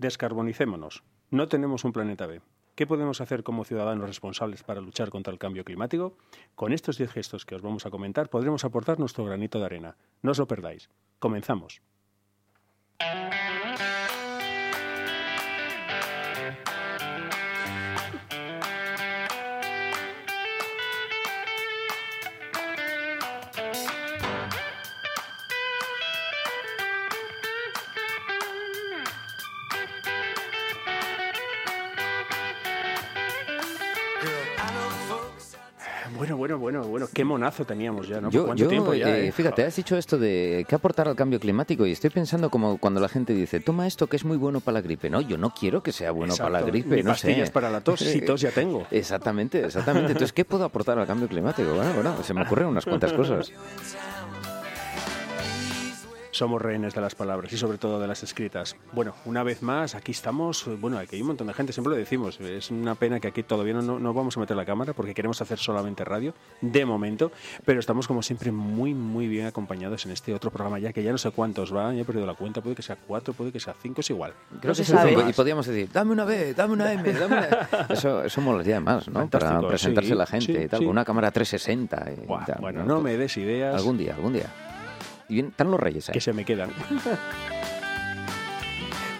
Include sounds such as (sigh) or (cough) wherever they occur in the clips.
descarbonicémonos. No tenemos un planeta B. ¿Qué podemos hacer como ciudadanos responsables para luchar contra el cambio climático? Con estos 10 gestos que os vamos a comentar podremos aportar nuestro granito de arena. No os lo perdáis. Comenzamos. Bueno, bueno, bueno, bueno, qué monazo teníamos ya, ¿no? Yo, ¿Cuánto yo, tiempo ya? eh, eh? fíjate, has dicho esto de qué aportar al cambio climático y estoy pensando como cuando la gente dice, toma esto que es muy bueno para la gripe. No, yo no quiero que sea bueno para la gripe, Ni no pastillas sé. para la tos, si (laughs) tos ya tengo. Exactamente, exactamente. Entonces, ¿qué puedo aportar al cambio climático? Bueno, bueno, se me ocurren unas cuantas cosas. Somos rehenes de las palabras y sobre todo de las escritas. Bueno, una vez más, aquí estamos. Bueno, aquí hay un montón de gente, siempre lo decimos. Es una pena que aquí todavía no, no, vamos a meter la cámara porque queremos hacer solamente radio, de momento. Pero estamos, como siempre, muy, muy bien acompañados en este otro programa ya, que ya no sé cuántos va, ya he perdido la cuenta. Puede que sea cuatro, puede que sea cinco, es igual. Creo No que se es el sabe. cinco. Y podríamos decir, dame una B, dame una M, dame una... (laughs) Eso, eso molaría más, ¿no? Fantástico, Para presentarse sí, la gente sí, y tal, sí. con una cámara 360 y Buah, tal, bueno, no me des ideas Algún día, algún día. Y bien, están los reyes ahí. que se me quedan. (laughs)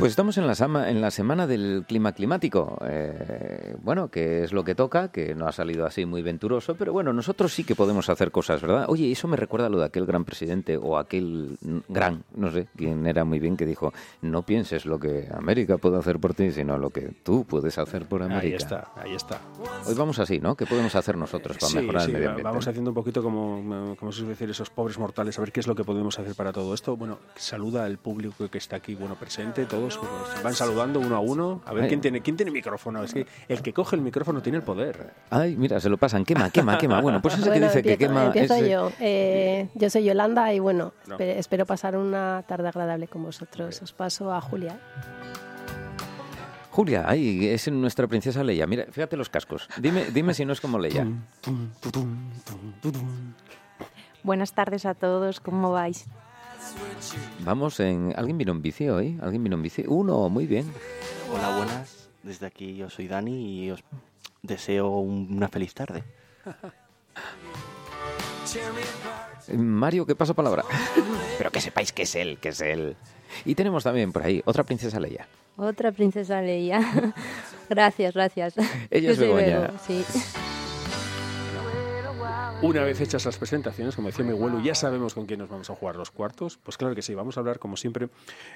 Pues estamos en la, sama- en la semana del clima climático. Eh, bueno, que es lo que toca, que no ha salido así muy venturoso, pero bueno, nosotros sí que podemos hacer cosas, ¿verdad? Oye, eso me recuerda a lo de aquel gran presidente o aquel gran, no sé quién era muy bien, que dijo, no pienses lo que América puede hacer por ti, sino lo que tú puedes hacer por América. Ahí está, ahí está. Hoy vamos así, ¿no? ¿Qué podemos hacer nosotros para Sí, mejorar sí, el medio ambiente? Vamos haciendo un poquito como, como se suele decir, esos pobres mortales, a ver qué es lo que podemos hacer para todo esto. Bueno, saluda al público que está aquí, bueno, presente, todos pues, van saludando uno a uno. A ver Ay. quién tiene, quién tiene micrófono. Es que el que coge el micrófono tiene el poder. Ay, mira, se lo pasan, quema, quema, quema. Bueno, pues ese Bueno, que dice que quema... empiezo ese- yo. Eh, yo soy Yolanda y bueno, No. espe- espero pasar una tarde agradable con vosotros. Os paso a Julia. Julia, ay, es nuestra princesa Leia. Mira, fíjate los cascos. Dime, dime si no es como Leia. Buenas tardes a todos, ¿cómo vais? Vamos en... ¿Alguien vino en bici hoy? ¿Alguien vino en bici? Uno, muy bien. Hola, buenas. Desde aquí yo soy Dani y os deseo un- una feliz tarde. Mario, ¿qué pasa palabra? Pero que sepáis que es él, que es él. Y tenemos también por ahí otra princesa Leia. Otra princesa Leia. (laughs) gracias, gracias. Ella es Begoña. Bego, sí. Una vez hechas las presentaciones, como decía mi abuelo, ya sabemos con quién nos vamos a jugar los cuartos. Pues claro que sí, vamos a hablar, como siempre,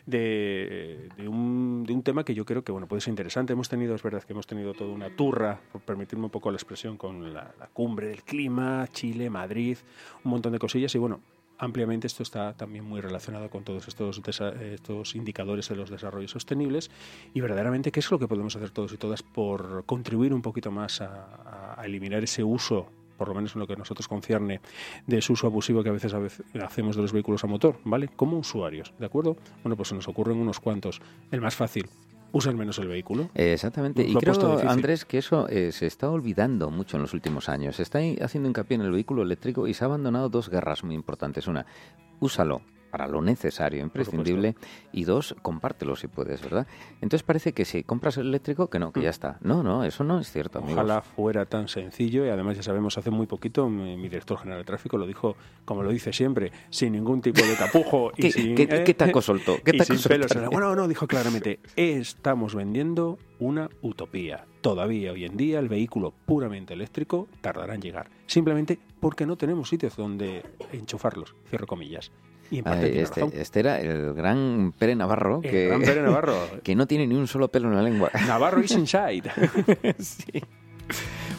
de, un, de un tema que yo creo que bueno puede ser interesante. Hemos tenido, es verdad que hemos tenido toda una turra, por permitirme un poco la expresión, con la, cumbre del clima, Chile, Madrid, un montón de cosillas. Y bueno, ampliamente esto está también muy relacionado con todos estos, estos indicadores de los desarrollos sostenibles. Y verdaderamente, ¿qué es lo que podemos hacer todos y todas por contribuir un poquito más a eliminar ese uso? Por lo menos en lo que a nosotros concierne, de ese uso abusivo que a veces, a veces hacemos de los vehículos a motor, ¿vale? Como usuarios, ¿de acuerdo? Bueno, pues se nos ocurren unos cuantos. El más fácil, usen menos el vehículo. Exactamente. Y creo. Andrés, que eso eh, se está olvidando mucho en los últimos años. Se está haciendo hincapié en el vehículo eléctrico y se ha abandonado dos guerras muy importantes. Una, úsalo para lo necesario, imprescindible, y dos, compártelo si puedes, ¿verdad? Entonces parece que si compras el eléctrico, que no, que ya está. No, no, eso no es cierto, amigos. Mm. Ojalá fuera tan sencillo y además ya sabemos, hace muy poquito mi, mi director general de tráfico lo dijo, como lo dice siempre, sin ningún tipo de tapujo y (laughs) ¿Qué- sin... qué- qué taco soltó? ¿Qué (laughs) y taco sin soltó? Bueno, no, dijo claramente, estamos vendiendo una utopía. Todavía hoy en día el vehículo puramente eléctrico tardará en llegar, simplemente porque no tenemos sitios donde enchufarlos, cierro comillas. Y en parte Ay, tiene este, razón. este era el gran Pere Navarro, El que, gran Pere Navarro. (laughs) que no tiene ni un solo pelo en la lengua. Navarro is inside. (laughs) Sí.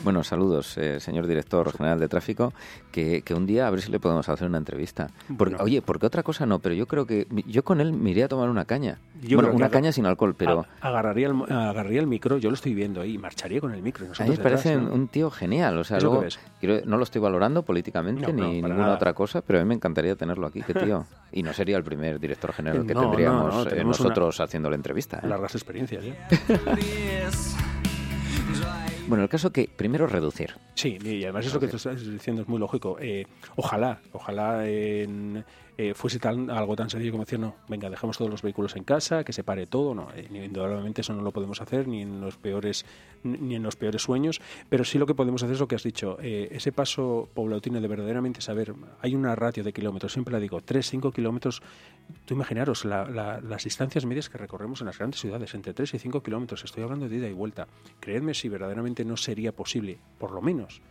Bueno, saludos, eh, señor director general de tráfico, que, que un día a ver si le podemos hacer una entrevista. Porque, Bueno. Oye, porque otra cosa no, pero yo creo que yo con él me iría a tomar una caña. Yo bueno, una caña sin alcohol, pero agarraría, el, agarraría el micro, yo lo estoy viendo ahí, y marcharía con el micro. a mí me parece detrás, ¿no? un tío genial. O sea, luego, quiero- no lo estoy valorando políticamente No, ni ninguna nada. otra cosa, pero a mí me encantaría tenerlo aquí, qué tío. Y no sería el primer director general que tendríamos eh, nosotros haciendo la entrevista. ¿eh? Largas experiencias, ¿eh? (laughs) Bueno, el caso que primero reducir. Sí, y además eso que tú estás diciendo es muy lógico. Eh, ojalá, ojalá en, eh, fuese tan, algo tan sencillo como decir, no, venga, dejemos todos los vehículos en casa, que se pare todo. No, eh, indudablemente eso no lo podemos hacer ni en los peores ni en los peores sueños, pero sí lo que podemos hacer es lo que has dicho, eh, ese paso paulatino de verdaderamente saber, hay una ratio de kilómetros, siempre la digo, 3, 5 kilómetros, tú imaginaros la, la, las distancias medias que recorremos en las grandes ciudades, entre 3 y 5 kilómetros, estoy hablando de ida y vuelta. Creedme si verdaderamente no sería posible, por lo menos,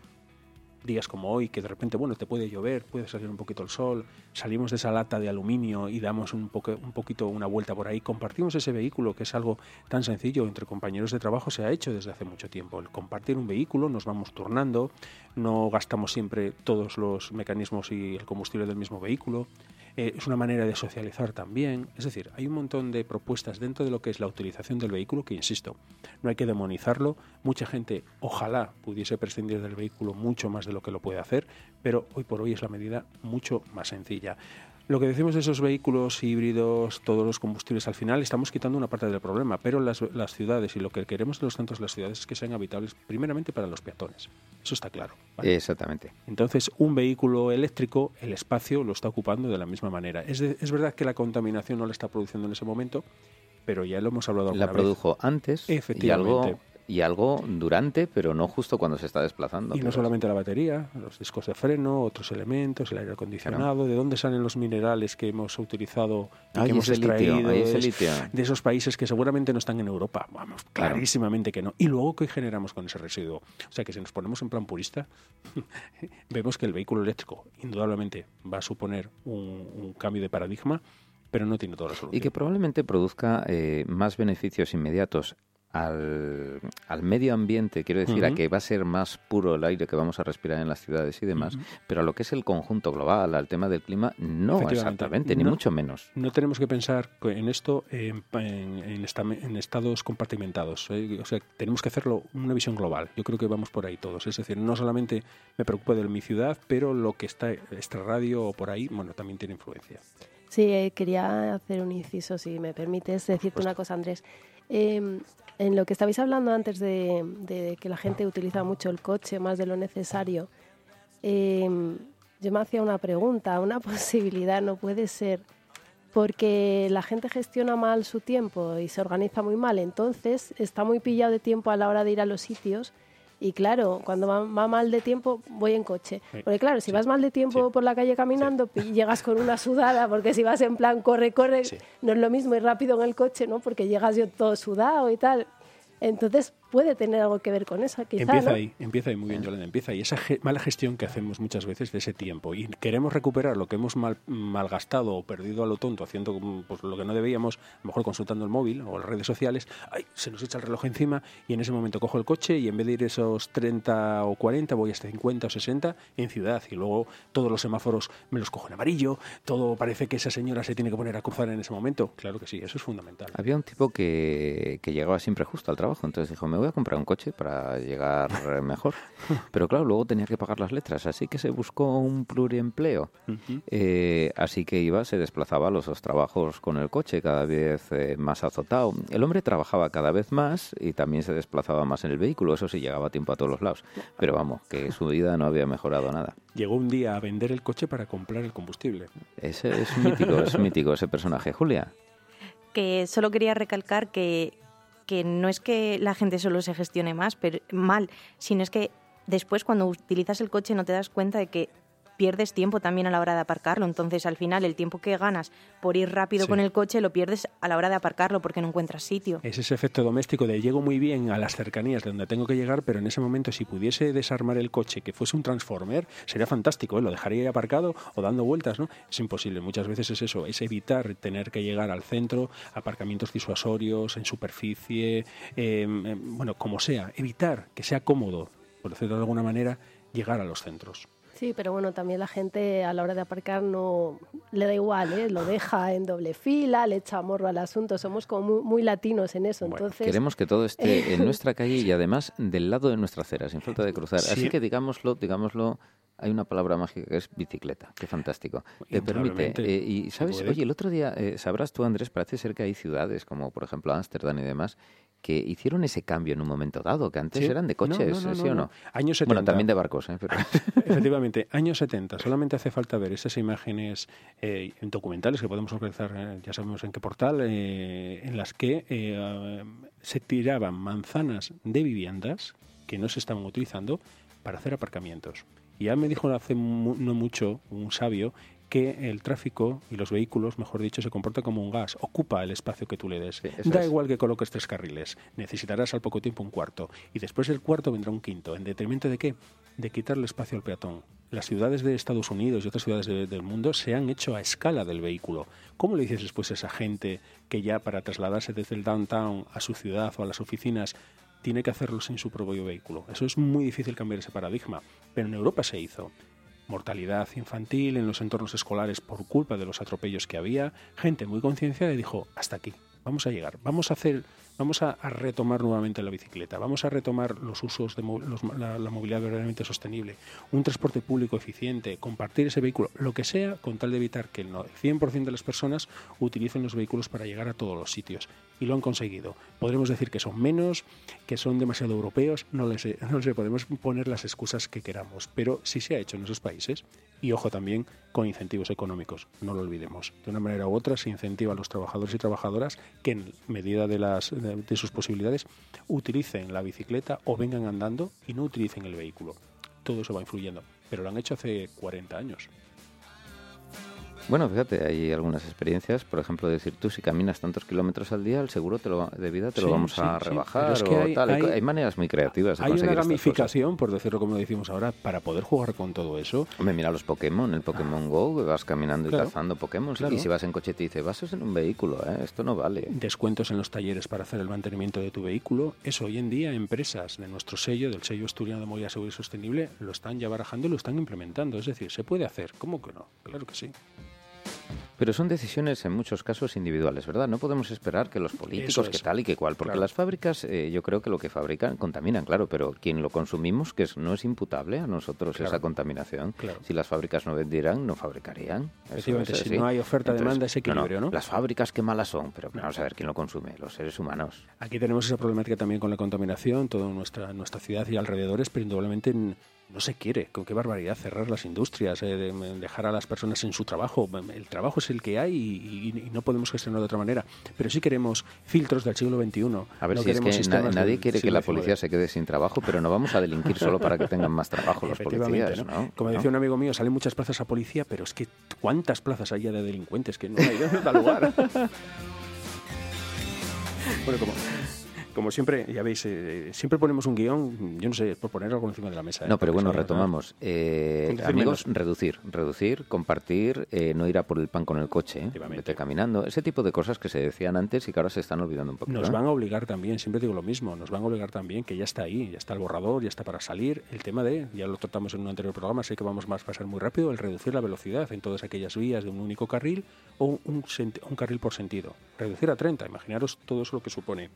días como hoy, que de repente, bueno, te puede llover, puede salir un poquito el sol, salimos de esa lata de aluminio y damos un, poco, un poquito una vuelta por ahí, compartimos ese vehículo, que es algo tan sencillo, entre compañeros de trabajo se ha hecho desde hace mucho tiempo. El compartir un vehículo, nos vamos turnando, no gastamos siempre todos los mecanismos y el combustible del mismo vehículo, eh, es una manera de socializar también. Es decir, hay un montón de propuestas dentro de lo que es la utilización del vehículo que, insisto, no hay que demonizarlo. Mucha gente, ojalá, pudiese prescindir del vehículo mucho más de lo que lo puede hacer, pero hoy por hoy es la medida mucho más sencilla. Lo que decimos de esos vehículos híbridos, todos los combustibles, al final estamos quitando una parte del problema, pero las, las ciudades y lo que queremos de los centros de las ciudades es que sean habitables primeramente para los peatones. Eso está claro. ¿vale? Exactamente. Entonces, un vehículo eléctrico, el espacio lo está ocupando de la misma manera. Es, de, es verdad que la contaminación no la está produciendo en ese momento, pero ya lo hemos hablado alguna La produjo vez. antes y algo y algo durante, pero no justo cuando se está desplazando. Y no solamente la batería, los discos de freno, otros elementos, el aire acondicionado, claro. de dónde salen los minerales que hemos utilizado y que hemos extraído litio, de, litio. de, esos países que seguramente no están en Europa. Vamos, clarísimamente claro. que no. Y luego, ¿qué generamos con ese residuo? O sea, que si nos ponemos en plan purista, (laughs) vemos que el vehículo eléctrico indudablemente va a suponer un, un cambio de paradigma, pero no tiene toda la solución. Y que probablemente produzca eh, más beneficios inmediatos al, al, medio ambiente, quiero decir, uh -huh. a que va a ser más puro el aire que vamos a respirar en las ciudades y demás, uh -huh. pero a lo que es el conjunto global, al tema del clima, no exactamente, ni no, mucho menos. No tenemos que pensar en esto en, en, en, esta, en estados compartimentados, ¿eh? o sea, tenemos que hacerlo una visión global. Yo creo que vamos por ahí todos, es decir, no solamente me preocupa de mi ciudad, pero lo que está esta radio o por ahí, bueno, también tiene influencia. Sí, eh, quería hacer un inciso, si me permites decirte una cosa, Andrés. Eh, en lo que estabais hablando antes de, de, que la gente utiliza mucho el coche más de lo necesario, eh, yo me hacía una pregunta, una (laughs) posibilidad, no puede ser porque la gente gestiona mal su tiempo y se organiza muy mal, entonces está muy pillado de tiempo a la hora de ir a los sitios y claro, cuando va, va, mal de tiempo, voy en coche. Porque claro, si sí. vas mal de tiempo sí. por la calle caminando, llegas con una sudada, porque si vas en plan corre, corre, no es lo mismo ir rápido en el coche, ¿no? Porque llegas yo todo sudado y tal. Entonces puede tener algo que ver con eso, quizá, Empieza ¿no? ahí, empieza ahí, muy bien, Yolanda, empieza ahí. Esa ge mala gestión que hacemos muchas veces de ese tiempo y queremos recuperar lo que hemos mal, malgastado o perdido a lo tonto haciendo pues, lo que no debíamos, a lo mejor consultando el móvil o las redes sociales, ay, se nos echa el reloj encima y en ese momento cojo el coche y en vez de ir esos 30 o 40 voy hasta 50 o 60 en ciudad y luego todos los semáforos me los cojo en amarillo, todo parece que esa señora se tiene que poner a cruzar en ese momento. Claro que sí, eso es fundamental. Había un tipo que, que llegaba siempre justo al trabajo, entonces dijo, me voy a comprar un coche para llegar (laughs) mejor. Pero claro, luego tenía que pagar las letras, así que se buscó un pluriempleo. Uh -huh. eh, así que iba, se desplazaba a los dos trabajos con el coche, cada vez eh, más azotado. El hombre trabajaba cada vez más y también se desplazaba más en el vehículo, eso sí, llegaba a tiempo a todos los lados. Pero vamos, que su vida no había mejorado nada. Llegó un día a vender el coche para comprar el combustible. Ese es mítico, es mítico ese personaje. Julia. Que solo quería recalcar que que no es que la gente solo se gestione más, pero mal, sino es que después cuando utilizas el coche no te das cuenta de que pierdes tiempo también a la hora de aparcarlo. Entonces, al final, el tiempo que ganas por ir rápido sí. con el coche lo pierdes a la hora de aparcarlo porque no encuentras sitio. Es ese efecto doméstico de llego muy bien a las cercanías de donde tengo que llegar, pero en ese momento, si pudiese desarmar el coche, que fuese un transformer, sería fantástico. ¿eh? Lo dejaría ahí aparcado o dando vueltas, ¿no? Es imposible. Muchas veces es eso, es evitar tener que llegar al centro, aparcamientos disuasorios, en superficie, eh, bueno, como sea, evitar que sea cómodo, por decirlo de alguna manera, llegar a los centros. Sí, pero bueno, también la gente a la hora de aparcar no le da igual, ¿eh? lo deja en doble fila, le echa morro al asunto, somos como muy, muy latinos en eso. Bueno, entonces Queremos que todo esté en (laughs) nuestra calle y además del lado de nuestra acera, sin falta de cruzar. Sí. Así que digámoslo, digámoslo hay una palabra mágica que es bicicleta. Qué fantástico. Te permite. Eh, y sabes, oye, el otro día, eh, sabrás tú, Andrés, parece ser que hay ciudades como, por ejemplo, Ámsterdam y demás, que hicieron ese cambio en un momento dado, que antes Sí. eran de coches, no, no, ¿sí o no. Años Bueno, 70. también de barcos, ¿eh? Pero- (laughs) Efectivamente, años 70. Solamente hace falta ver esas imágenes eh, documentales que podemos localizar, eh, ya sabemos en qué portal, eh, en las que se tiraban manzanas de viviendas que no se estaban utilizando para hacer aparcamientos. Y ya me dijo hace mu- no mucho un sabio que el tráfico y los vehículos, mejor dicho, se comporta como un gas, ocupa el espacio que tú le des. Sí, da es. igual que coloques tres carriles, necesitarás al poco tiempo un cuarto y después del cuarto vendrá un quinto. ¿En detrimento de qué? De quitarle espacio al peatón. Las ciudades de Estados Unidos y otras ciudades de- del mundo se han hecho a escala del vehículo. ¿Cómo le dices después a esa gente que ya para trasladarse desde el downtown a su ciudad o a las oficinas tiene que hacerlo sin su propio vehículo? Eso es muy difícil cambiar ese paradigma, pero en Europa se hizo mortalidad infantil en los entornos escolares por culpa de los atropellos que había, gente muy concienciada y dijo, hasta aquí, vamos a llegar, vamos a hacer, vamos a, retomar nuevamente la bicicleta, vamos a retomar los usos de los- la, la movilidad verdaderamente sostenible, un transporte público eficiente, compartir ese vehículo, lo que sea, con tal de evitar que el no- el 100% de las personas utilicen los vehículos para llegar a todos los sitios. Y lo han conseguido. Podremos decir que son menos, que son demasiado europeos, no les no sé, podemos poner las excusas que queramos, pero sí se ha hecho en esos países y ojo también con incentivos económicos, no lo olvidemos. De una manera u otra se incentiva a los trabajadores y trabajadoras que en medida de, las, de, sus posibilidades utilicen la bicicleta o vengan andando y no utilicen el vehículo. Todo eso va influyendo, pero lo han hecho hace 40 años. Bueno, fíjate, hay algunas experiencias, por ejemplo, decir tú si caminas tantos kilómetros al día, el seguro te lo, de vida te lo vamos sí, a rebajar pero es que o hay- tal. Hay, maneras muy creativas de Hay una conseguir cosas. gamificación, por decirlo como lo decimos ahora, para poder jugar con todo eso. Hombre, mira los Pokémon, el Pokémon Go, que vas caminando Claro. y cazando Pokémon. Claro. Y si vas en coche te dice, vas en un vehículo, ¿eh? esto no vale. descuentos en los talleres para hacer el mantenimiento de tu vehículo. Eso hoy en día empresas de nuestro sello, del sello asturiano de movilidad segura y sostenible, lo están ya barajando y lo están implementando. Es decir, se puede hacer. ¿Cómo que no? Claro que sí. Pero son decisiones en muchos casos individuales, ¿verdad? No podemos esperar que los políticos, que tal y que cual, porque Claro. las fábricas, eh, yo creo que lo que fabrican contaminan, claro, pero quien lo consumimos, que es- no es imputable a nosotros Claro. esa contaminación. Claro. Si las fábricas no vendieran, no fabricarían. Eso Efectivamente, es si no hay oferta-demanda, es equilibrio, ¿no? Las fábricas qué malas son, pero vamos a ver quién lo consume, los seres humanos. Aquí tenemos esa problemática también con la contaminación, toda nuestra, nuestra ciudad y alrededores, pero indudablemente n- no se quiere. Con qué barbaridad cerrar las industrias, eh, de- dejar a las personas en su trabajo. El trabajo es el que hay y, y- y no podemos gestionarlo de otra manera. Pero sí queremos filtros del siglo XXI. A ver no si es queremos que na- nadie quiere que la XIX. policía se quede sin trabajo, pero no vamos a delinquir solo para que tengan más trabajo los policías, ¿no? ¿no? Como decía un amigo mío, salen muchas plazas a policía, pero es que ¿cuántas plazas hay ya de delincuentes? Que no hay no da lugar. (laughs) bueno, como, como siempre, ya veis, eh, siempre ponemos un guion, yo no sé, por poner algo encima de la mesa. ¿eh? No, pero bueno, retomamos. Eh, amigos, menos. reducir, reducir, compartir, eh, no ir a por el pan con el coche, ¿eh? Vete caminando, ese tipo de cosas que se decían antes y que ahora se están olvidando un poco. Nos van a obligar también, siempre digo lo mismo, nos van a obligar también que ya está ahí, ya está el borrador, ya está para salir. El tema de, ya lo tratamos en un anterior programa, sé que vamos más a pasar muy rápido, el reducir la velocidad en todas aquellas vías de un único carril o un, un carril por sentido. Reducir a 30, imaginaros todo eso lo que supone.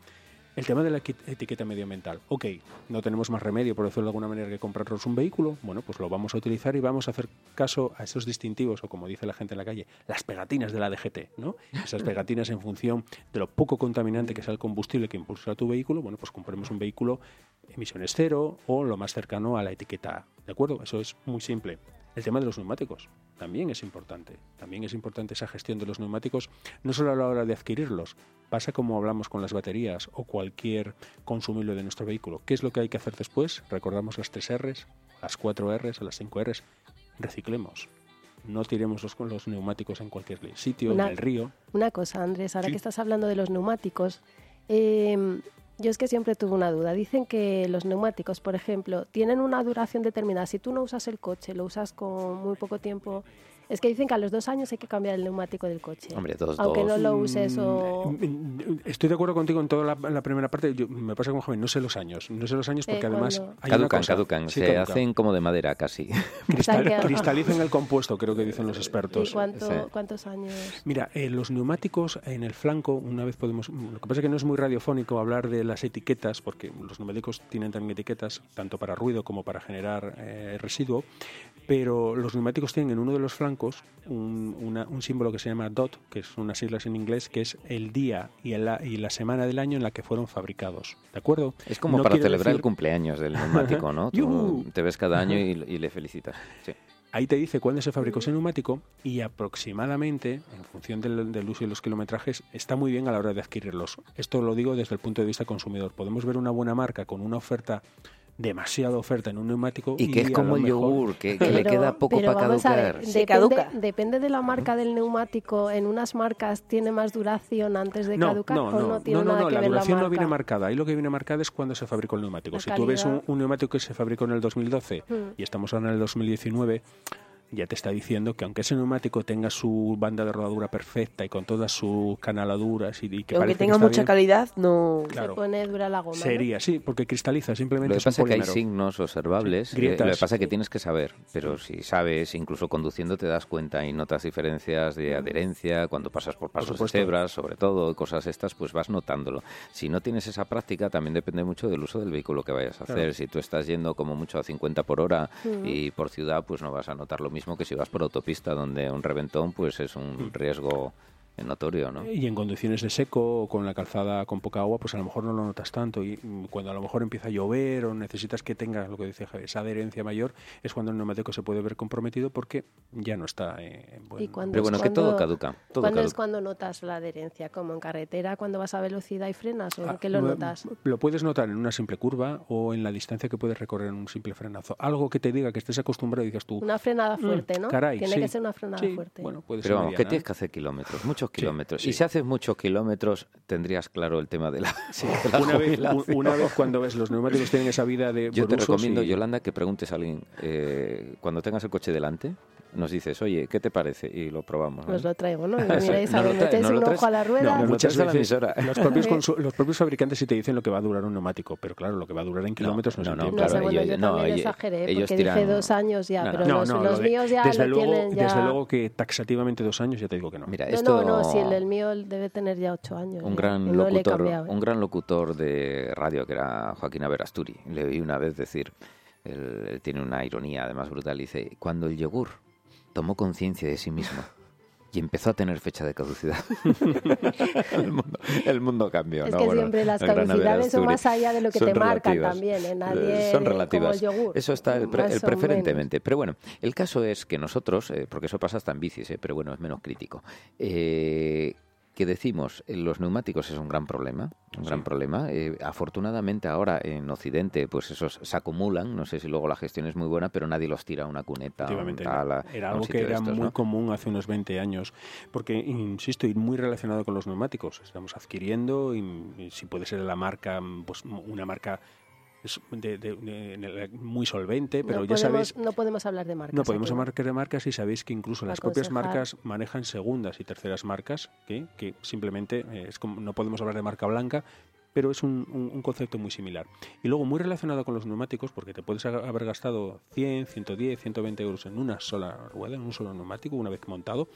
El tema de la etiqueta medioambiental. Ok, no tenemos más remedio, por decirlo de alguna manera, que comprarnos un vehículo. Bueno, pues lo vamos a utilizar y vamos a hacer caso a esos distintivos, o como dice la gente en la calle, las pegatinas de la DGT, ¿no? Esas pegatinas en función de lo poco contaminante que sea el combustible que impulsa tu vehículo. Bueno, pues compremos un vehículo emisiones cero o lo más cercano a la etiqueta. ¿De acuerdo? Eso es muy simple. El tema de los neumáticos también es importante. También es importante esa gestión de los neumáticos, no solo a la hora de adquirirlos. Pasa como hablamos con las baterías o cualquier consumible de nuestro vehículo. ¿Qué es lo que hay que hacer después? Recordamos las 3 Rs, las 4 Rs o las 5 Rs. Reciclemos. No tiremos los, los neumáticos en cualquier sitio, Una- en el río. Una cosa, Andrés, ahora Sí. que estás hablando de los neumáticos, eh, yo es que siempre tuve una duda. Dicen que los neumáticos, por ejemplo, tienen una duración determinada. Si tú no usas el coche, lo usas con muy poco tiempo, Es que dicen que a los dos años hay que cambiar el neumático del coche. Hombre, dos, Aunque dos. no lo uses o... Mm, Estoy de acuerdo contigo en toda la, la primera parte. Yo- me pasa como joven, no sé los años. No sé los años porque Eh, además una Caducan, cosa- caducan. Sí, se caducan. hacen como de madera casi. (laughs) Cristal- cristalizan el compuesto, creo que dicen los expertos. ¿Y cuánto- Sí. cuántos años? Mira, eh, los neumáticos en el flanco, una vez podemos. Lo que pasa es que no es muy radiofónico hablar de las etiquetas, porque los neumáticos tienen también etiquetas, tanto para ruido como para generar eh, residuo, pero los neumáticos tienen en uno de los flancos un, una- un símbolo que se llama DOT, que es unas siglas en inglés, que es el día y, el- y la semana del año en la que fueron fabricados. ¿De acuerdo? Es como No para celebrar el cumpleaños del neumático, ¿no? (laughs) Tú te ves cada año y, y le felicitas. Sí. Ahí te dice cuándo se fabricó ese neumático y aproximadamente, en función del, del uso y los kilometrajes, está muy bien a la hora de adquirirlos. Esto lo digo desde el punto de vista consumidor. Podemos ver una buena marca con una oferta, demasiada oferta en un neumático. Y que es como el mejor- yogur, que, que le queda poco para ver, caducar. Se depende, caduca. depende de la marca del neumático. En unas marcas tiene más duración antes de No, caducar no, o no, no tiene no, no, nada no, que la ver duración la no viene marca. marcada. Ahí lo que viene marcada es cuando se fabricó el neumático. La si tú ves un, calidad. un neumático que se fabricó en el 2012 Mm. y estamos ahora en el 2019, ya te está diciendo que aunque ese neumático tenga su banda de rodadura perfecta y con todas sus canaladuras y, y que Que aunque que tenga mucha bien, calidad, no... Claro. Se pone dura la goma. ¿no? Sería, sí, porque cristaliza, simplemente Lo que es pasa es que hay signos observables. Sí, eh, grietas. lo que pasa es que tienes que saber, pero si sabes, incluso conduciendo te das cuenta y notas diferencias de adherencia cuando pasas por pasos de cebras, sobre todo, cosas estas, pues vas notándolo. Si no tienes esa práctica, también depende mucho del uso del vehículo que vayas a hacer. Claro. Si tú estás yendo como mucho a 50 por hora y por ciudad, pues no vas a notar lo mismo que si vas por autopista, donde un reventón pues es Mm. un riesgo notorio, ¿no? Y en condiciones de seco o con la calzada con poca agua, pues a lo mejor no lo notas tanto. Y mm, cuando a lo mejor empieza a llover o necesitas que tenga lo que decía Javier, esa adherencia mayor, es cuando el neumático se puede ver comprometido porque ya no está eh, en buen Y cuando Pero es bueno, que todo cuando- caduca. Todo ¿Cuándo es caduca. cuando notas la adherencia? ¿Como en carretera, cuando vas a velocidad y frenas? ¿O en Ah, qué lo no, notas? Lo puedes notar en una simple curva o en la distancia que puedes recorrer en un simple frenazo. Algo que te diga que estés acostumbrado y digas tú. Una frenada "Mm, fuerte, ¿no? caray, Tiene sí, que ser una frenada sí, fuerte. Bueno, puede Pero ser vamos, que mediana, tienes ¿eh? que hacer kilómetros, muchos kilómetros. sí. Y si haces muchos kilómetros, tendrías claro el tema de la, (laughs) de la Una vez, una vez (laughs) cuando ves los neumáticos tienen esa vida de Yo te recomiendo, y- Yolanda, que preguntes a alguien, eh, cuando tengas el coche delante, nos dices, oye, ¿qué te parece? Y lo probamos. ¿vale? Os lo traigo, ¿no? (laughs) Y miráis No a metéis un ojo a la rueda. No, muchas traes a la veces emisora. los propios, (laughs) consu- los propios fabricantes sí te dicen lo que va a durar un neumático, pero claro, lo que va a durar en kilómetros no, no, es no, tiempo. No claro, ellos- yo no, también ellos- exageré, ellos porque dije tiran- dos años ya, pero No, los, no, los lo de- míos ya desde lo luego, tienen ya... Desde luego que taxativamente dos años ya te digo que no. Mira, No, esto... no, no, si el, el mío debe tener ya ocho años. un gran locutor, cambiado, ¿eh? un gran locutor de radio que era Joaquín Averasturi. Le oí una vez decir, él, él tiene una ironía además brutal, dice, cuando el yogur tomó conciencia de sí mismo y empezó a tener fecha de caducidad, (laughs) el, mundo, el mundo cambió. Es ¿no? que Bueno, siempre las caducidades son más allá de lo que Son te marcan relativas. también, ¿eh? Eh, Nadie son como relativas. el yogur. Eso está el, pre- el preferentemente. Pero bueno, el caso es que nosotros, eh, porque eso pasa hasta en bicis, eh, pero bueno, es menos crítico, eh, que decimos, eh, los neumáticos es un gran problema, un gran problema. Eh, afortunadamente ahora en Occidente, pues esos se acumulan, no sé si luego la gestión es muy buena, pero nadie los tira a una cuneta, a un Efectivamente, tal, a- era algo que era estos, muy ¿no? común hace unos 20 años, porque, insisto, y muy relacionado con los neumáticos. Estamos adquiriendo, y, y si puede ser la marca, pues una marca es de- de- de- de- muy solvente, pero no ya podemos, sabéis... No podemos hablar de marcas. No podemos ¿no? hablar de marcas y sabéis que incluso las propias marcas manejan segundas y terceras marcas, que, que simplemente eh, es como, no podemos hablar de marca blanca, pero es un, un- un concepto muy similar. Y luego muy relacionado con los neumáticos, porque te puedes ha- haber gastado 100, 110, 120 euros en una sola rueda, en un solo neumático, una vez montado,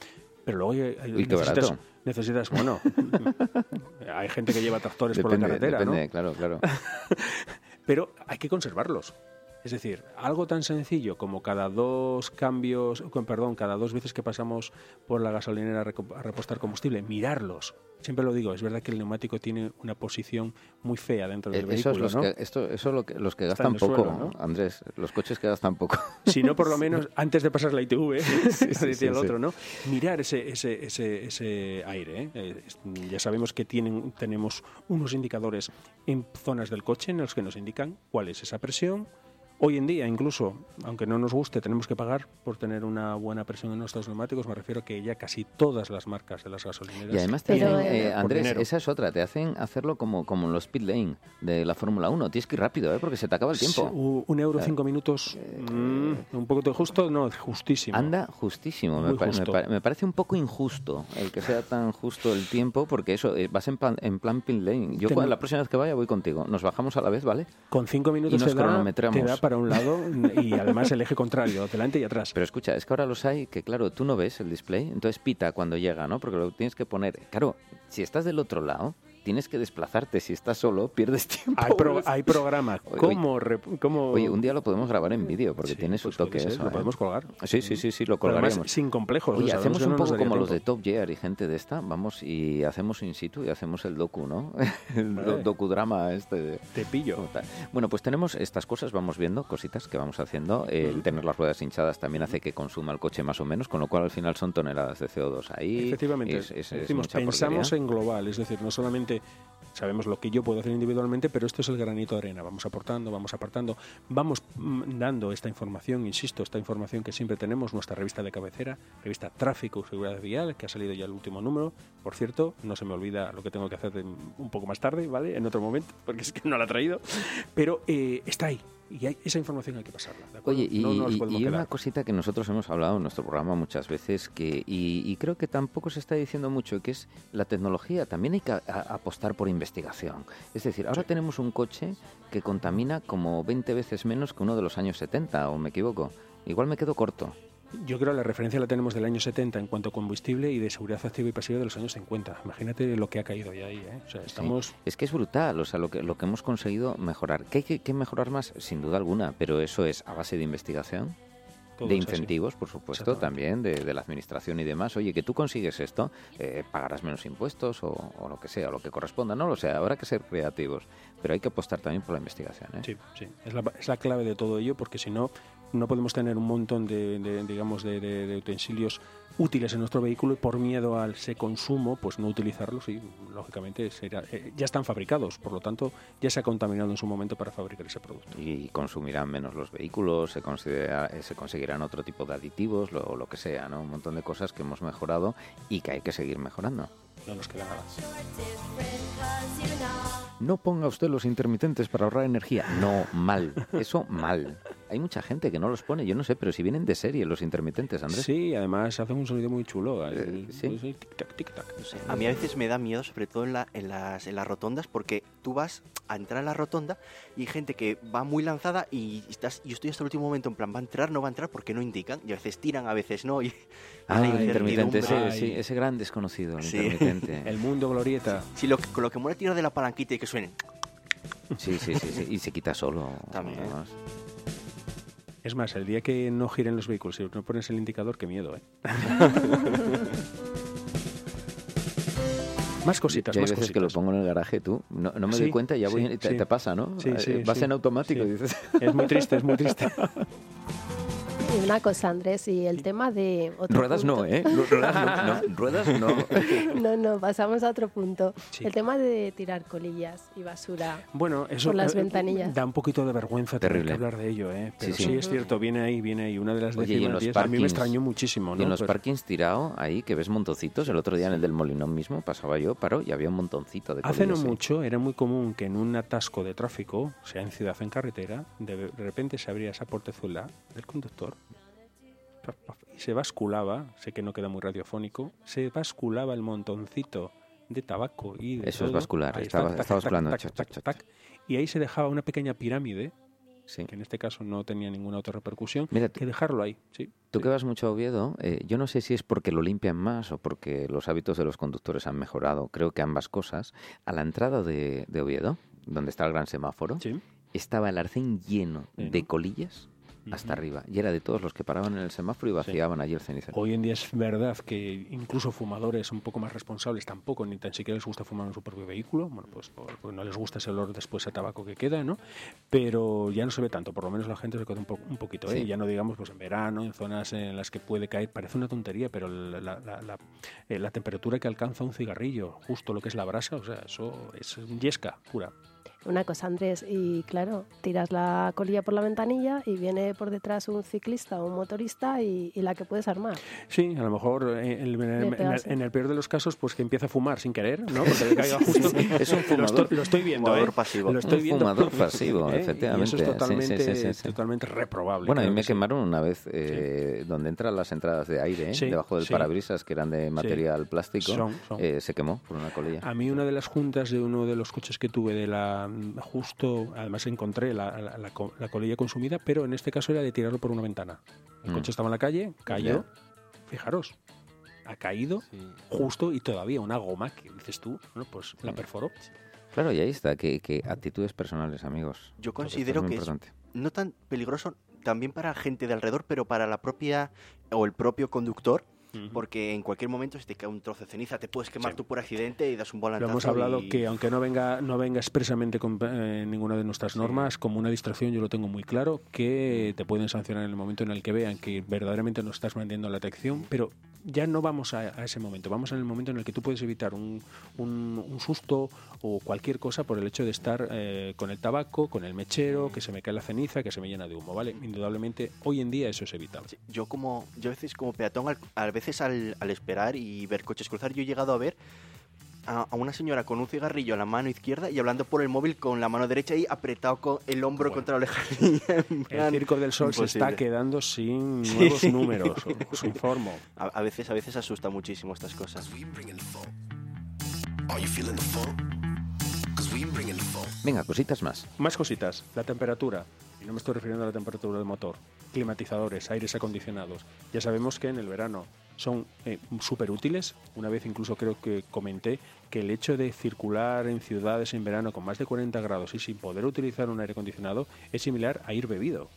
pero luego hay- hay- necesitas, barato. necesitas, bueno, (laughs) hay gente que lleva tractores por la Depende, carretera, ¿no? depende, claro, claro. (laughs) pero hay que conservarlos. Es decir, algo tan sencillo como cada dos cambios, perdón, cada dos veces que pasamos por la gasolinera a repostar combustible, mirarlos. Siempre lo digo, es verdad que el neumático tiene una posición muy fea dentro del Eh, Eso es vehículo, los ¿no? que, esto, eso es lo que, los que gastan poco, suelo, ¿no? Andrés, los coches que gastan poco. (laughs) Si no, por lo menos antes de pasar la ITV, (laughs) decía sí, el otro, ¿no? Mirar ese, ese, ese, ese aire. ¿eh? Eh, ya sabemos que tienen, tenemos unos indicadores en zonas del coche en los que nos indican cuál es esa presión Hoy en día, incluso, aunque no nos guste, tenemos que pagar por tener una buena presión en nuestros neumáticos. Me refiero a que ya casi todas las marcas de las gasolineras. Y además te Pero, hacen, eh, eh, Andrés, dinero. esa es otra, te hacen hacerlo como, como en los pit lane de la Fórmula 1. Tienes que ir rápido, ¿eh? porque se te acaba el tiempo. Sí, un euro cinco minutos, mm, un poco de justo, no, justísimo. Anda justísimo, me, me justo. pa- me parece un poco injusto el que sea tan justo el tiempo, porque eso, eh, vas en plan, en plan pit lane. Yo Ten- la próxima vez que vaya voy contigo, nos bajamos a la vez, ¿vale? Con cinco minutos nos te, da, cronometramos. te da para un lado y además el eje contrario, delante y atrás. Pero escucha, es que ahora los hay que, claro, tú no ves el display, entonces pita cuando llega, ¿no? Porque lo tienes que poner. Claro, si estás del otro lado, tienes que desplazarte. Si estás solo, pierdes (laughs) tiempo. Hay, pro- hay programa. Oye, ¿Cómo, cómo- Oye, un día lo podemos grabar en vídeo, porque Sí, tiene su pues toque eso. Lo ¿eh? podemos colgar. Sí, sí, sí, sí, lo además, colgaríamos. sin complejos. Oye, hacemos un poco como los de. Top Gear y gente de esta, vamos y hacemos in situ y hacemos el docu, ¿no? (laughs) El Vale. docudrama este. Te pillo. Bueno, pues tenemos estas cosas, vamos viendo cositas que vamos haciendo. El tener las ruedas hinchadas también hace que consuma el coche más o menos, con lo cual al final son toneladas de CO2 ahí. Efectivamente, Es- es- es decimos, mucha pensamos porquería. en global, es decir, no solamente sabemos lo que yo puedo hacer individualmente, pero esto es el granito de arena. Vamos aportando, vamos apartando, vamos mm, dando esta información, insisto, esta información que siempre tenemos, nuestra revista de cabecera, revista Tráfico y Seguridad Vial, que ha salido ya el último número. Por cierto, no se me olvida lo que tengo que hacer un poco más tarde, ¿vale? En otro momento, porque es que no la he traído. Pero eh, está ahí. Y hay- esa información hay que pasarla. ¿de? Oye, y, no nos y- una cosita que nosotros hemos hablado en nuestro programa muchas veces, que y, y creo que tampoco se está diciendo mucho, que es la tecnología. También hay que a- a- apostar por investigación. Es decir, ahora tenemos un coche que contamina como 20 veces menos que uno de los años 70, o me equivoco. Igual me quedo corto. Yo creo que la referencia la tenemos del año 70 en cuanto a combustible y de seguridad activa y pasiva de los años 50. Imagínate lo que ha caído ya ahí. ¿eh? O sea, estamos... Es que es brutal, o sea, lo que, lo que hemos conseguido mejorar. ¿Qué hay que, que mejorar más? Sin duda alguna, pero eso es a base de investigación, de así. incentivos, por supuesto, también de, de la administración y demás. Oye, que tú consigues esto, eh, pagarás menos impuestos o, o lo que sea, o lo que corresponda, no lo sé, habrá que ser creativos, pero hay que apostar también por la investigación. ¿eh? Sí, sí. Es la, es la clave de todo ello porque si no, no podemos tener un montón de, de, digamos, de, de- de utensilios útiles en nuestro vehículo y por miedo al ese consumo, pues no utilizarlos y lógicamente será- eh, ya están fabricados, por lo tanto ya se ha contaminado en su momento para fabricar ese producto. Y consumirán menos los vehículos, se, considera- eh, se conseguirán otro tipo de aditivos, lo, lo que sea, ¿no? Un montón de cosas que hemos mejorado y que hay que seguir mejorando. No nos queda nada. No ponga usted los intermitentes para ahorrar energía. No, mal. Eso mal. Hay mucha gente que no los pone, yo no sé, pero si vienen de serie los intermitentes, Andrés. Sí, además hacen un sonido muy chulo. Eh, el- sí. pues, el tic-tac, tic-tac. A mí a veces me da miedo, sobre todo en, la- en las, en las rotondas, porque tú vas a entrar en la rotonda y hay gente que va muy lanzada y estás, yo estoy hasta el último momento en plan, ¿va a entrar? ¿No va a entrar? Porque no indican. Y a veces tiran, a veces no. Y (laughs) Ah, el intermitente, ese, sí, ese gran desconocido, el Sí. intermitente. (laughs) El mundo glorieta. Sí, lo, con lo que mola tirar de la palanquita y que suenen. Sí, sí, sí, sí, y se quita solo. También. además. Es más, el día que no giren los vehículos y no pones el indicador, qué miedo, ¿eh? (laughs) más cositas, Yo hay más veces que lo pongo en el garaje tú, no, no me Sí, doy cuenta, ya voy, sí, te, sí. te pasa, ¿no? Sí, Eh, sí, Vas en automático y dices... Es muy triste, es muy triste. (laughs) Y una cosa, Andrés, y el tema de... otro Ruedas no. ¿eh? Ruedas no, no, (laughs) ruedas no. No, no, pasamos a otro punto. Sí. El tema de tirar colillas y basura. Bueno, eso Por las eh, ventanillas. da un poquito de vergüenza tener Terrible. que hablar de ello, ¿eh? Pero Sí, sí, sí. es cierto, viene ahí, viene ahí. Una de las Oye, y en los diez, a mí me parkings- extrañó muchísimo, ¿no? Y en los Pero- parkings tirado, ahí que ves montoncitos, el otro día en el del Molinón mismo pasaba yo, paró y había un montoncito de Hace no colillas ahí. mucho era muy común que en un atasco de tráfico, sea en ciudad o en carretera, de, de repente se abría esa portezuela del conductor y se basculaba, sé que no queda muy radiofónico, se basculaba el montoncito de tabaco y de Eso es todo. bascular, Ahí estaba- está, estaba tac, basculando, tac, tac, tac, tac, y ahí se dejaba una pequeña pirámide, Sí. que en este caso no tenía ninguna otra repercusión, Mira, que dejarlo ahí, sí. Tú sí. que vas mucho a Oviedo, eh, yo no sé si es porque lo limpian más o porque los hábitos de los conductores han mejorado, creo que ambas cosas. A la entrada de, de Oviedo, donde está el gran semáforo, estaba el arcén lleno de colillas hasta arriba. Y era de todos los que paraban en el semáforo y vaciaban allí el cenicero. Hoy en día es verdad que incluso fumadores un poco más responsables tampoco ni tan siquiera les gusta fumar en su propio vehículo, bueno, pues porque no les gusta ese olor después a tabaco que queda, ¿no? Pero ya no se ve tanto, por lo menos la gente se queda un, po- un poquito, ¿eh? Sí. Ya no digamos pues en verano, en zonas en las que puede caer, parece una tontería, pero la, la- eh, la temperatura que alcanza un cigarrillo, justo lo que es la brasa, o sea, eso es yesca, pura. Una cosa, Andrés, y claro, tiras la colilla por la ventanilla y viene por detrás un ciclista o un motorista y, y la que puedes armar. Sí, a lo mejor eh, en, el, en el- en ¿eh? el peor de los casos, pues que empieza a fumar sin querer, ¿no? Porque le caiga justo. Es un Lo fumador. estoy, lo estoy viendo, Fumador ¿eh? pasivo. Lo estoy Un viendo. fumador (laughs) pasivo, ¿eh? efectivamente. Y eso es Sí, sí, totalmente, sí, sí, sí. totalmente reprobable. Bueno, a mí me que sí. quemaron una vez eh, donde entran las entradas de aire, ¿eh? Sí, debajo del sí. parabrisas, que eran de material plástico, Son, son. eh, se quemó por una colilla. A mí una de las juntas de uno de los coches que tuve de la justo, además encontré la, la- la co- la colilla consumida, pero en este caso era de tirarlo por una ventana. El Mm. coche estaba en la calle, cayó, fijaros, ha caído justo y todavía una goma que dices tú, bueno, pues la perforó. Claro, y ahí está, que, que actitudes personales, amigos. Yo considero que es no tan peligroso también para gente de alrededor, pero para la propia o el propio conductor, porque en cualquier momento si te cae un trozo de ceniza te puedes quemar Sí. tú por accidente y das un Lo volantazo. hemos hablado y- que aunque no venga no venga expresamente con eh, ninguna de nuestras normas, como una distracción yo lo tengo muy claro, que te pueden sancionar en el momento en el que vean que verdaderamente no estás manteniendo la atención, pero ya no vamos a, ese momento, vamos en el momento en el que tú puedes evitar un, un- un susto o cualquier cosa por el hecho de estar eh, con el tabaco, con el mechero, que se me cae la ceniza, que se me llena de humo, ¿vale? Indudablemente hoy en día eso es evitable. Yo como yo a veces como peatón, a veces al, al esperar y ver coches cruzar, yo he llegado a ver a, a una señora con un cigarrillo a la mano izquierda y hablando por el móvil con la mano derecha y apretado con el hombro Bueno. contra la oreja. (laughs) En El Circo del Sol se está imposible. quedando sin (laughs) Sí. nuevos números, os informo. A, a veces a veces asusta muchísimo estas cosas. Venga, cositas más. Más cositas. La temperatura. Y no me estoy refiriendo a la temperatura del motor. Climatizadores, aires acondicionados. Ya sabemos que en el verano son súper útiles. Una vez incluso creo que comenté que el hecho de circular en ciudades en verano con más de 40 grados y sin poder utilizar un aire acondicionado es similar a ir bebido.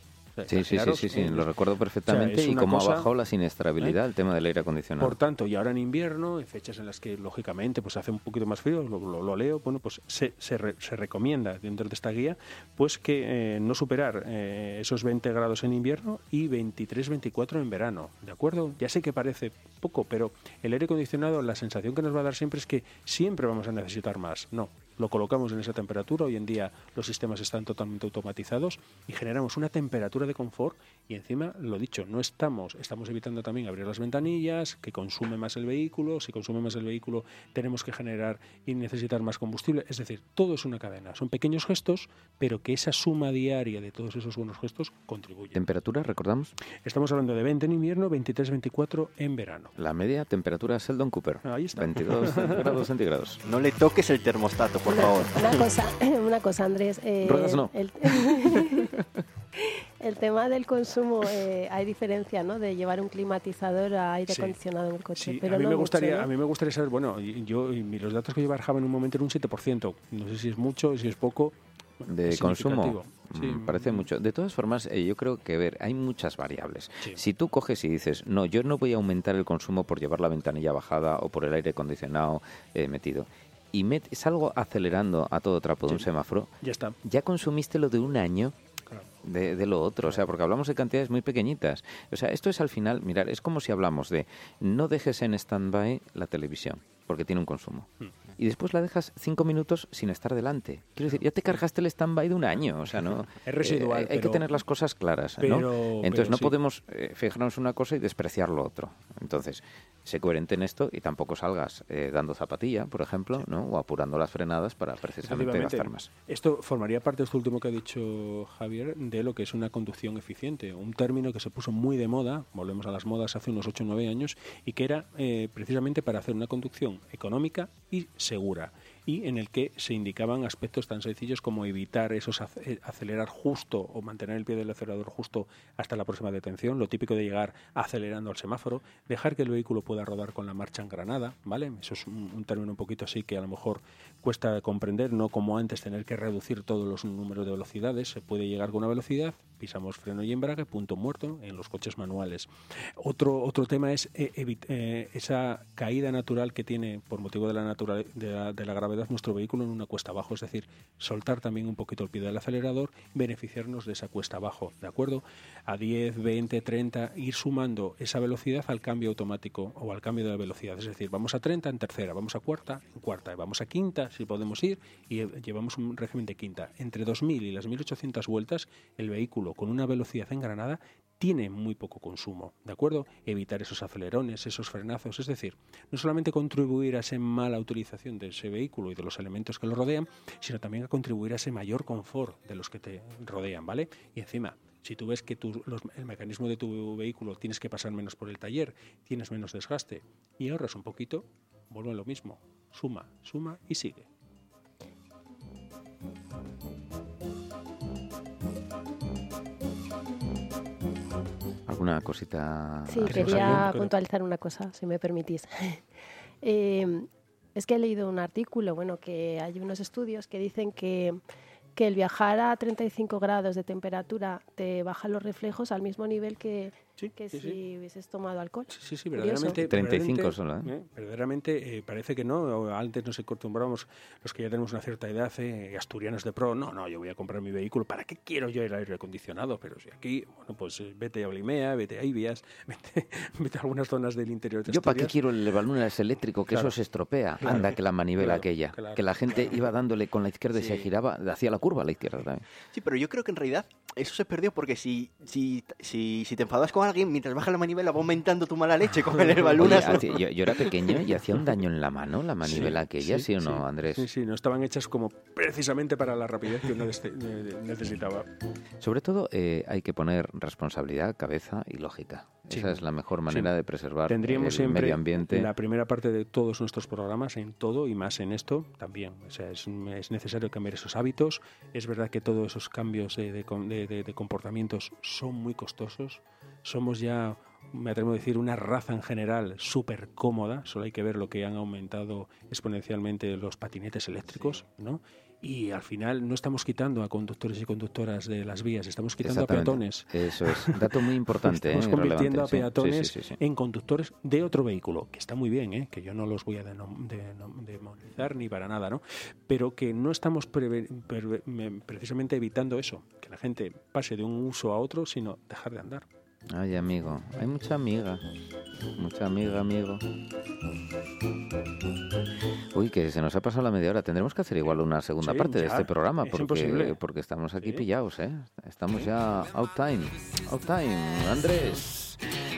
Sí, sí, sí, sí, lo recuerdo perfectamente y cómo ha bajado la siniestrabilidad ¿Eh? el tema del aire acondicionado. Por tanto, y ahora en invierno, en fechas en las que lógicamente pues hace un poquito más frío, lo, leo, bueno, pues se, se, re- se recomienda dentro de esta guía pues que eh, no superar eh, esos 20 grados en invierno y 23-24 en verano, ¿de acuerdo? Ya sé que parece poco, pero el aire acondicionado, la sensación que nos va a dar siempre es que siempre vamos a necesitar más. No, lo colocamos en esa temperatura. Hoy en día los sistemas están totalmente automatizados y generamos una temperatura de confort y encima, lo dicho, no estamos, estamos evitando también abrir las ventanillas, que consume más el vehículo, si consume más el vehículo tenemos que generar y necesitar más combustible, es decir, todo es una cadena, son pequeños gestos, pero que esa suma diaria de todos esos buenos gestos contribuye. ¿Temperatura, recordamos? Estamos hablando de 20 en invierno, 23-24 en verano. La media temperatura Sheldon Cooper. Ahí está. 22 (laughs) grados centígrados. No le toques el termostato, por Una, favor. una cosa, (laughs) una cosa, Andrés. eh, Ruedas no. El, (laughs) el tema del consumo, eh, hay diferencia, ¿no? De llevar un climatizador a aire Sí. acondicionado en el coche. Sí, pero a mí no me mucho, gustaría, ¿no? a mí me gustaría saber, bueno, y- yo y los datos que yo barajaba en un momento era un 7%. No sé si es mucho, si es poco. Bueno, de es consumo. significativo. Sí. Mm, Parece mucho. De todas formas, eh, yo creo que, a ver, hay muchas variables. Sí. Si tú coges y dices, no, yo no voy a aumentar el consumo por llevar la ventanilla bajada o por el aire acondicionado eh, metido, y met- salgo acelerando a todo trapo de un semáforo, Ya está. ya consumiste lo de un año. De, de lo otro, o sea, porque hablamos de cantidades muy pequeñitas. O sea, esto es al final, mirar, es como si hablamos de no dejes en stand-by la televisión, porque tiene un consumo. Hmm. Y después la dejas cinco minutos sin estar delante. Quiero decir, ya te cargaste el stand-by de un año, o sea, no... (laughs) Es residual, eh, hay que tener las cosas claras, pero- ¿no? Entonces pero no sí. podemos eh, fijarnos en una cosa y despreciar lo otro. Entonces, sé coherente en esto y tampoco salgas eh, dando zapatilla, por ejemplo, ¿no? O apurando las frenadas para precisamente gastar más. Esto formaría parte, esto último que ha dicho Javier, de lo que es una conducción eficiente. Un término que se puso muy de moda, volvemos a las modas hace unos 8 o 9 años, y que era eh, precisamente para hacer una conducción económica y segura. Y en el que se indicaban aspectos tan sencillos como evitar esos eh, acelerar justo o mantener el pie del acelerador justo hasta la próxima detención, lo típico de llegar acelerando al semáforo, dejar que el vehículo pueda rodar con la marcha engranada, ¿vale? Eso es un, término un poquito así que a lo mejor cuesta comprender, no como antes tener que reducir todos los números de velocidades, se puede llegar con una velocidad, pisamos freno y embrague, punto muerto en los coches manuales. Otro, otro tema es eh, eh, esa caída natural que tiene por motivo de la, de de la gravedad gravedad nuestro vehículo en una cuesta abajo, es decir, soltar también un poquito el pie del acelerador, beneficiarnos de esa cuesta abajo, ¿de acuerdo? A 10, 20, 30, ir sumando esa velocidad al cambio automático o al cambio de la velocidad, es decir, vamos a 30 en tercera, vamos a cuarta en cuarta, vamos a quinta si podemos ir y llevamos un régimen de quinta. Entre 2000 y las 1800 vueltas, el vehículo con una velocidad en Granada tiene muy poco consumo, ¿de acuerdo? Evitar esos acelerones, esos frenazos, es decir, no solamente contribuir a esa mala utilización de ese vehículo y de los elementos que lo rodean, sino también a contribuir a ese mayor confort de los que te rodean, ¿vale? Y encima, si tú ves que el mecanismo de tu vehículo tienes que pasar menos por el taller, tienes menos desgaste y ahorras un poquito, vuelve a lo mismo, suma, suma y sigue. ¿Alguna cosita? Sí, quería puntualizar una cosa, si me permitís. (laughs) Eh, es que he leído un artículo, bueno, que hay unos estudios que dicen que que el viajar a 35 grados de temperatura te baja los reflejos al mismo nivel que, que si hubieses tomado alcohol. Sí, sí, verdaderamente. 35 solo, ¿eh? ¿eh? Verdaderamente eh, parece que no. Antes nos acostumbramos, los que ya tenemos una cierta edad, eh, asturianos de pro, no, no, yo voy a comprar mi vehículo. ¿Para qué quiero yo el aire acondicionado? Pero si aquí, bueno, pues vete a Olimea, vete a Ibias, (laughs) vete, a algunas zonas del interior de Yo para qué quiero el es eléctrico, que eso se estropea. Anda, que la manivela aquella. que la gente iba dándole con la izquierda y se giraba, hacía la curva a la izquierda también. Sí, pero yo creo que en realidad eso se perdió porque si, si, si, si te enfadas con alguien, mientras baja la manivela va aumentando tu mala leche con (laughs) el balunas. yo, yo, era pequeño y hacía un daño en la mano la manivela aquella, ¿sí, o no, Andrés? Sí, sí, no estaban hechas como precisamente para la rapidez que uno necesitaba. Sobre todo eh, hay que poner responsabilidad, cabeza y lógica. Esa es la mejor manera de preservar Tendríamos el medio ambiente. La primera parte de todos nuestros programas, en todo y más en esto, también. O sea, es, es necesario cambiar esos hábitos. Es verdad que todos esos cambios de, de, de comportamientos son muy costosos. Somos ya me atrevo a decir, una raza en general súper cómoda. Solo hay que ver lo que han aumentado exponencialmente los patinetes eléctricos, ¿no? Y al final no estamos quitando a conductores y conductoras de las vías, estamos quitando a peatones. Eso es, dato muy (laughs) importante. estamos ¿eh? convirtiendo a peatones en conductores de otro vehículo, que está muy bien, ¿eh? que yo no los voy a demonizar ni para nada, ¿no? pero que no estamos precisamente evitando eso, que la gente pase de un uso a otro, sino dejar de andar. Ay, amigo, hay mucha amiga. Mucha amiga, amigo. Uy, que se nos ha pasado la media hora. Tendremos que hacer igual una segunda parte de este programa porque, porque estamos aquí pillados, ¿eh? Estamos ya out time. Out time, Andrés.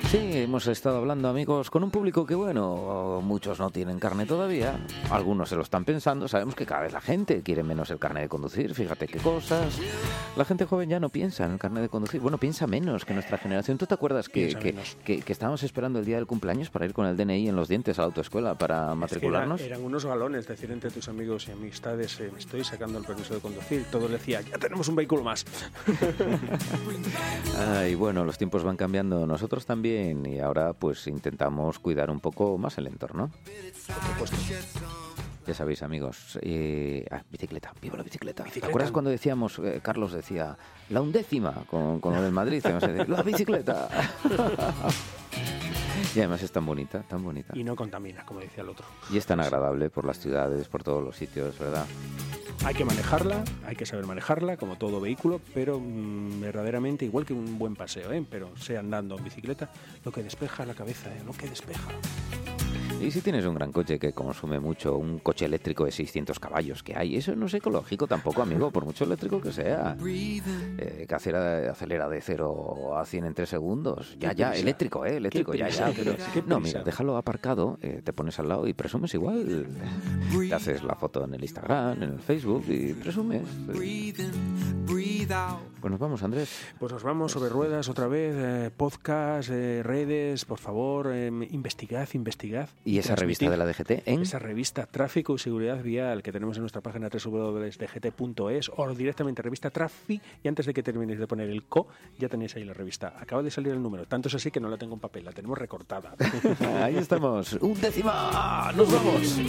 Sí, hemos estado hablando, amigos, con un público que, bueno, muchos no tienen carne todavía, algunos se lo están pensando, sabemos que cada vez la gente quiere menos el carne de conducir, fíjate qué cosas. La gente joven ya no piensa en el carne de conducir, bueno, piensa menos que nuestra generación. ¿Tú te acuerdas que, que, estábamos esperando el día del cumpleaños para ir con el DNI en los dientes a la autoescuela para matricularnos? eran, unos galones, decir entre tus amigos y amistades, eh, me estoy sacando el permiso de conducir, todo le decía, ya tenemos un vehículo más. (laughs) Ay, bueno, los tiempos van cambiando, nosotros también y ahora pues intentamos cuidar un poco más el entorno. Ya sabéis, amigos. Eh, ah, bicicleta, viva la bicicleta. ¿Te acuerdas cuando decíamos, eh, Carlos decía, la undécima con, con lo del Madrid? la bicicleta. (laughs) (laughs) y además es tan bonita, tan bonita. Y no contamina, como decía el otro. Y es tan agradable por las ciudades, por todos los sitios, ¿verdad? Hay que manejarla, hay que saber manejarla, como todo vehículo, pero mm, verdaderamente igual que un buen paseo, ¿eh? pero sea andando en bicicleta, lo que despeja la cabeza, ¿eh? lo que despeja. Y si tienes un gran coche que consume mucho, un coche eléctrico de 600 caballos que hay, eso no es ecológico tampoco, amigo, por mucho eléctrico que sea. Eh, que acelera, acelera de 0 a 100 en 3 segundos. Ya, ya, eléctrico, ¿eh? Eléctrico, ya, ya. no, mira, déjalo aparcado, eh, te pones al lado y presumes igual. Te haces la foto en el Instagram, en el Facebook y presumes. Pues nos vamos, Andrés. Pues nos vamos sobre ruedas otra vez, eh, podcast, eh, redes, por favor, em, investigad, investigad. ¿Y esa revista de la DGT? En... Esa revista Tráfico y Seguridad Vial que tenemos en nuestra página www.dgt.es o directamente revista Trafi y antes de que terminéis de poner el co, ya tenéis ahí la revista. Acaba de salir el número, tanto es así que no la tengo en papel, la tenemos recortada. (laughs) ahí estamos, un décima, nos vamos.